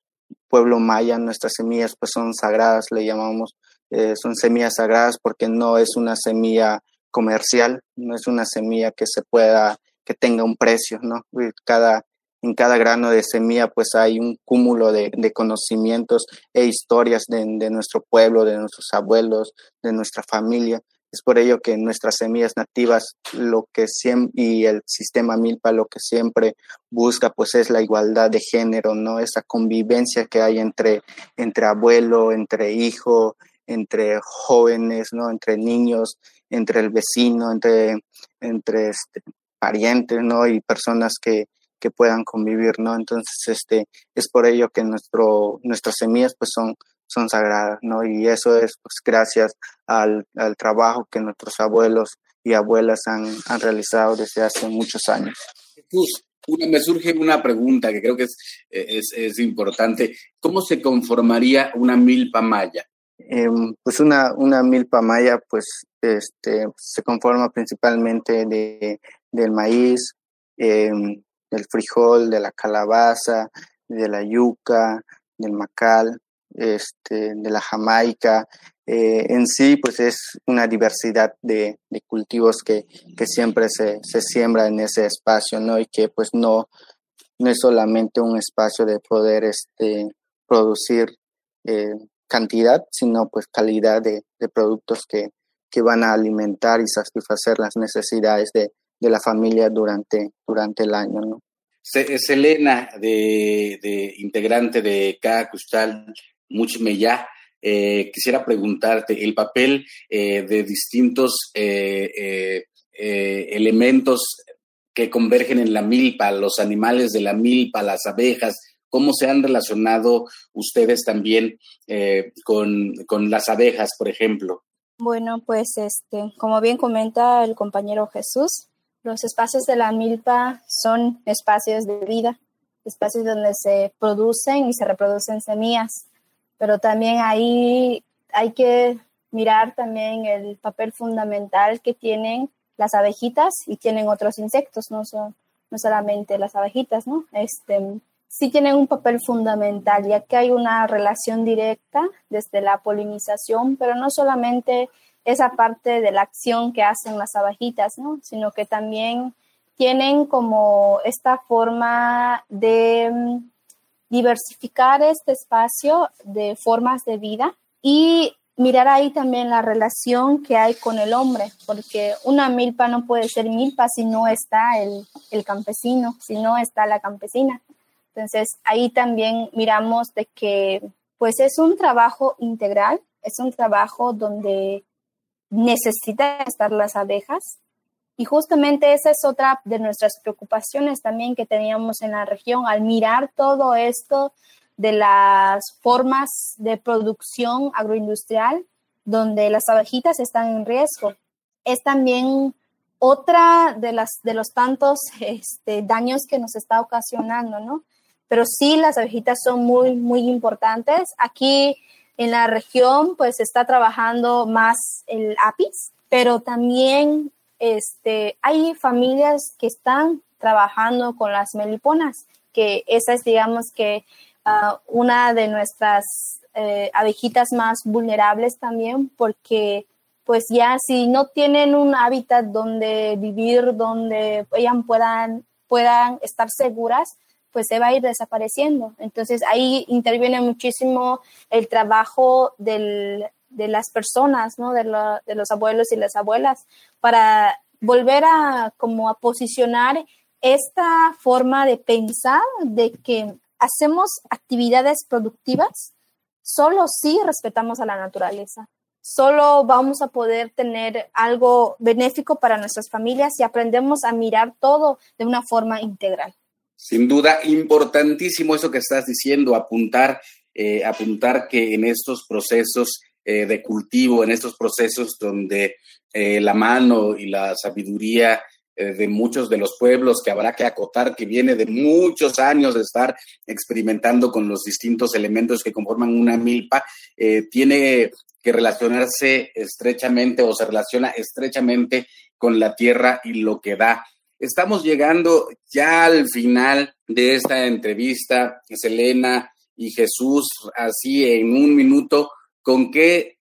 pueblo maya nuestras semillas pues son sagradas le llamamos eh, son semillas sagradas porque no es una semilla comercial no es una semilla que se pueda que tenga un precio no cada en cada grano de semilla pues hay un cúmulo de, de conocimientos e historias de, de, nuestro pueblo, de nuestros abuelos, de nuestra familia. Es por ello que nuestras semillas nativas lo que siempre, y el sistema Milpa lo que siempre busca pues es la igualdad de género, ¿no? Esa convivencia que hay entre, entre abuelo, entre hijo, entre jóvenes, ¿no? Entre niños, entre el vecino, entre, entre este, parientes, ¿no? Y personas que, que puedan convivir, ¿no? Entonces, este, es por ello que nuestro, nuestras semillas pues son, son sagradas, ¿no? Y eso es pues, gracias al, al, trabajo que nuestros abuelos y abuelas han, han realizado desde hace muchos años. Jesús, me surge una pregunta que creo que es, es, es importante. ¿Cómo se conformaría una milpa maya? Eh, pues una, una milpa maya pues este, se conforma principalmente de, del maíz, eh, del frijol, de la calabaza, de la yuca, del macal, este, de la jamaica. Eh, en sí, pues es una diversidad de, de cultivos que, que siempre se, se, siembra en ese espacio, ¿no? Y que pues no, no es solamente un espacio de poder este, producir eh, cantidad, sino pues calidad de, de productos que, que, van a alimentar y satisfacer las necesidades de, de la familia durante, durante el año, ¿no? Selena, de, de integrante de Cada Muchmeya, eh, quisiera preguntarte el papel eh, de distintos eh, elementos que convergen en la milpa, los animales de la milpa, las abejas, cómo se han relacionado ustedes también con, con, las abejas, por ejemplo. Bueno, pues este, como bien comenta el compañero Jesús, los espacios de la milpa son espacios de vida, espacios donde se producen y se reproducen semillas pero también ahí hay que mirar también el papel fundamental que tienen las abejitas y tienen otros insectos, no, son, no solamente las abejitas, ¿no? Este, sí tienen un papel fundamental, ya que hay una relación directa desde la polinización, pero no solamente esa parte de la acción que hacen las abejitas, ¿no? Sino que también tienen como esta forma de diversificar este espacio de formas de vida y mirar ahí también la relación que hay con el hombre, porque una milpa no puede ser milpa si no está el, el campesino, si no está la campesina. Entonces ahí también miramos de que pues es un trabajo integral, es un trabajo donde necesitan estar las abejas, y justamente esa es otra de nuestras preocupaciones también que teníamos en la región al mirar todo esto de las formas de producción agroindustrial donde las abejitas están en riesgo. Es también otra de, las, de los tantos este, daños que nos está ocasionando, ¿no? Pero sí, las abejitas son muy, muy importantes. Aquí en la región, pues, está trabajando más el apis, pero también este, hay familias que están trabajando con las meliponas, que esa es, digamos, que uh, una de nuestras eh, abejitas más vulnerables también, porque pues ya si no tienen un hábitat donde vivir, donde ellas puedan, puedan estar seguras, pues se va a ir desapareciendo. Entonces ahí interviene muchísimo el trabajo del, de las personas, ¿no? De, los abuelos y las abuelas, para volver a como a posicionar esta forma de pensar de que hacemos actividades productivas solo si respetamos a la naturaleza. Solo vamos a poder tener algo benéfico para nuestras familias si aprendemos a mirar todo de una forma integral. Sin duda, importantísimo eso que estás diciendo, apuntar, eh, apuntar que en estos procesos eh, de cultivo, en estos procesos donde eh, la mano y la sabiduría eh, de muchos de los pueblos que habrá que acotar, que viene de muchos años de estar experimentando con los distintos elementos que conforman una milpa, tiene que relacionarse estrechamente o se relaciona estrechamente con la tierra y lo que da. Estamos llegando ya al final de esta entrevista, Selena y Jesús, así en un minuto. ¿Con qué,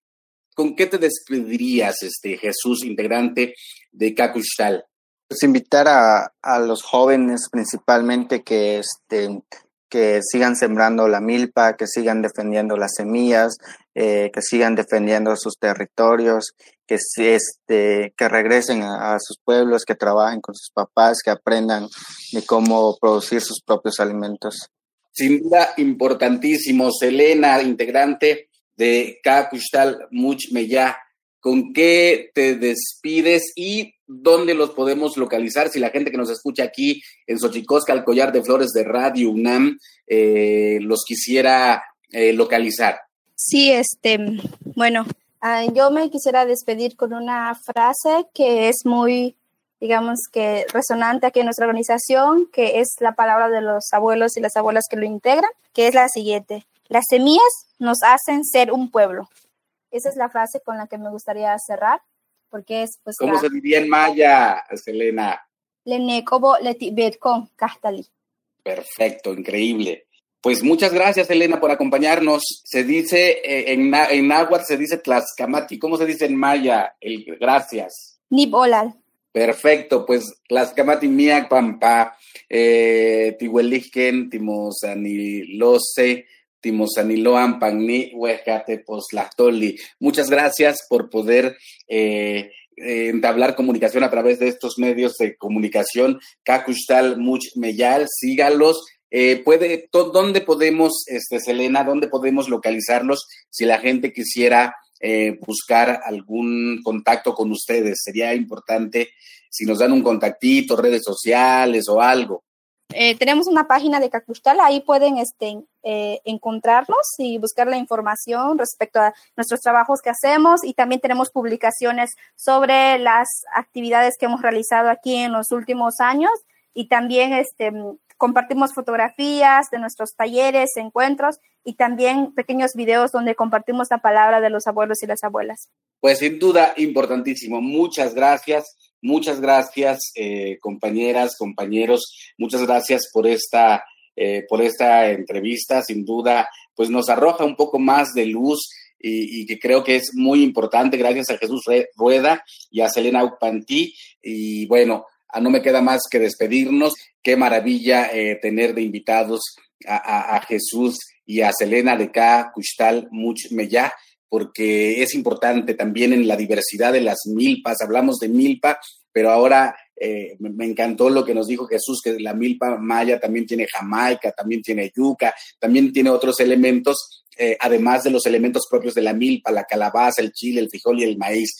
con qué te despedirías, este, Jesús, integrante de Cacuchtal? Pues invitar a, a, los jóvenes principalmente que, este, que sigan sembrando la milpa, que sigan defendiendo las semillas, eh, que sigan defendiendo sus territorios, que, este, que regresen a, a, sus pueblos, que trabajen con sus papás, que aprendan de cómo producir sus propios alimentos. Sin duda, importantísimo. Selena, integrante de Cacuchtal Much Meya. ¿Con qué te despides y dónde los podemos localizar? Si la gente que nos escucha aquí en Xochicosca, el collar de flores de Radio UNAM, eh, los quisiera eh, localizar. Sí, este, bueno, Ah, yo me quisiera despedir con una frase que es muy, digamos que resonante aquí en nuestra organización, que es la palabra de los abuelos y las abuelas que lo integran, que es la siguiente. Las semillas nos hacen ser un pueblo. Esa es la frase con la que me gustaría cerrar, porque es pues... ¿Cómo se diría en maya, Selena? Lenekobo con Castali. Perfecto, increíble. Pues muchas gracias, Elena, por acompañarnos. Se dice eh, en, en náhuatl, se dice tlaxcamati. ¿Cómo se dice en maya? El gracias. Nibolal. Perfecto, pues tlaxcamati miak pampa, eh, tihueligen, timosaniloan pagni, huescate, poslastoli. Muchas gracias por poder eh, entablar comunicación a través de estos medios de comunicación. Kakushtal Much Meyal, sígalos eh, puede, ¿Dónde podemos, este, Selena, dónde podemos localizarlos si la gente quisiera eh, buscar algún contacto con ustedes? Sería importante si nos dan un contactito, redes sociales o algo. Eh, tenemos una página de Cacustal, ahí pueden este, encontrarnos y buscar la información respecto a nuestros trabajos que hacemos y también tenemos publicaciones sobre las actividades que hemos realizado aquí en los últimos años y también este, compartimos fotografías de nuestros talleres, encuentros y también pequeños videos donde compartimos la palabra de los abuelos y las abuelas. Pues sin duda, importantísimo. Muchas gracias. Muchas gracias, eh, compañeras, compañeros. Muchas gracias por esta, eh, por esta entrevista. Sin duda, pues nos arroja un poco más de luz y, que creo que es muy importante. Gracias a Jesús Rueda y a Selena Upantí. Y bueno, Ah, no me queda más que despedirnos. Qué maravilla eh, tener de invitados a, Jesús y a Selena de K. Kushtal Much Meya, porque es importante también en la diversidad de las milpas. Hablamos de milpa, pero ahora eh, me encantó lo que nos dijo Jesús, que la milpa maya también tiene jamaica, también tiene yuca, también tiene otros elementos, eh, además de los elementos propios de la milpa, la calabaza, el chile, el frijol y el maíz.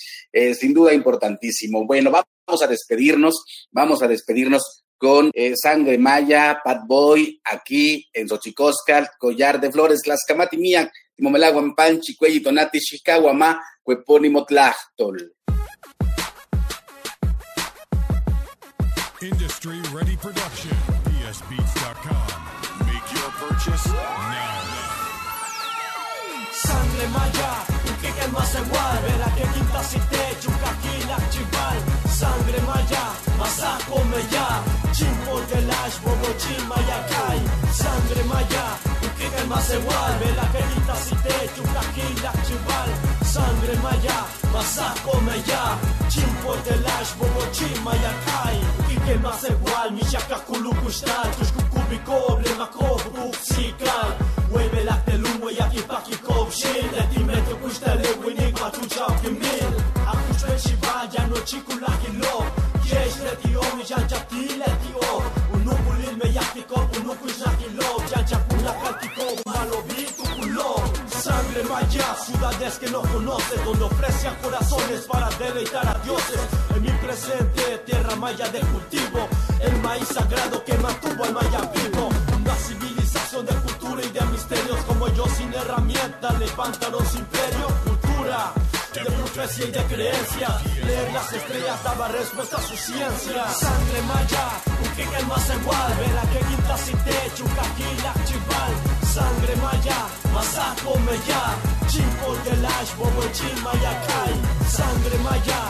sin duda importantísimo. Bueno, vamos a despedirnos, vamos a despedirnos con eh, Sangre Maya, Pat Boy, aquí en Xochicóscal, Collar de Flores, Tlaxcamati Mian, Timomelagua, Panchi, Cuelli, Tonati, Chicaguamá, Cuepónimo, Tlachtol. Industry Ready Production, psbeats.com. Make your purchase now. Sangre Maya, que se igual, verá que quinta si te chuca aquí la chival. sangre maya, masako meya, chimpo de lash, bobo chimaya kai, sangre maya, el más igual, vela querita si te chukaquila chival, sangre maya, masako meya, chimpo de lash, bobo chimaya kai, ukika el más igual, mi chaka kulukushtal, tush kukubi koble makob, uksikal, Hueve la telumo y aquí pa' que cop shit, de ti metro kushta le winik ma tu chao que mil, a kushta shivaya no chikula ciudades que no conoces, donde ofrecen corazones para deleitar a dioses. En mi presente, tierra maya de cultivo, el maíz sagrado que mantuvo al maya vivo. Una civilización de cultura y de misterios, como yo sin herramientas levantan los imperios. Cultura de profecía y de creencia. Leer las estrellas daba respuesta a su ciencia. Sangre maya, un que más igual. Verá que quinta si te chucaquila chival. Sangre maya, masaco meya. Chimpo de lash, bobo maya kai. Sangre maya,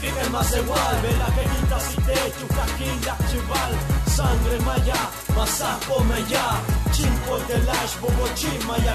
que más igual. Verá que quinta si te chucaquila chival. Sangre maya, masaco meya. Chimpo de lash, bobo maya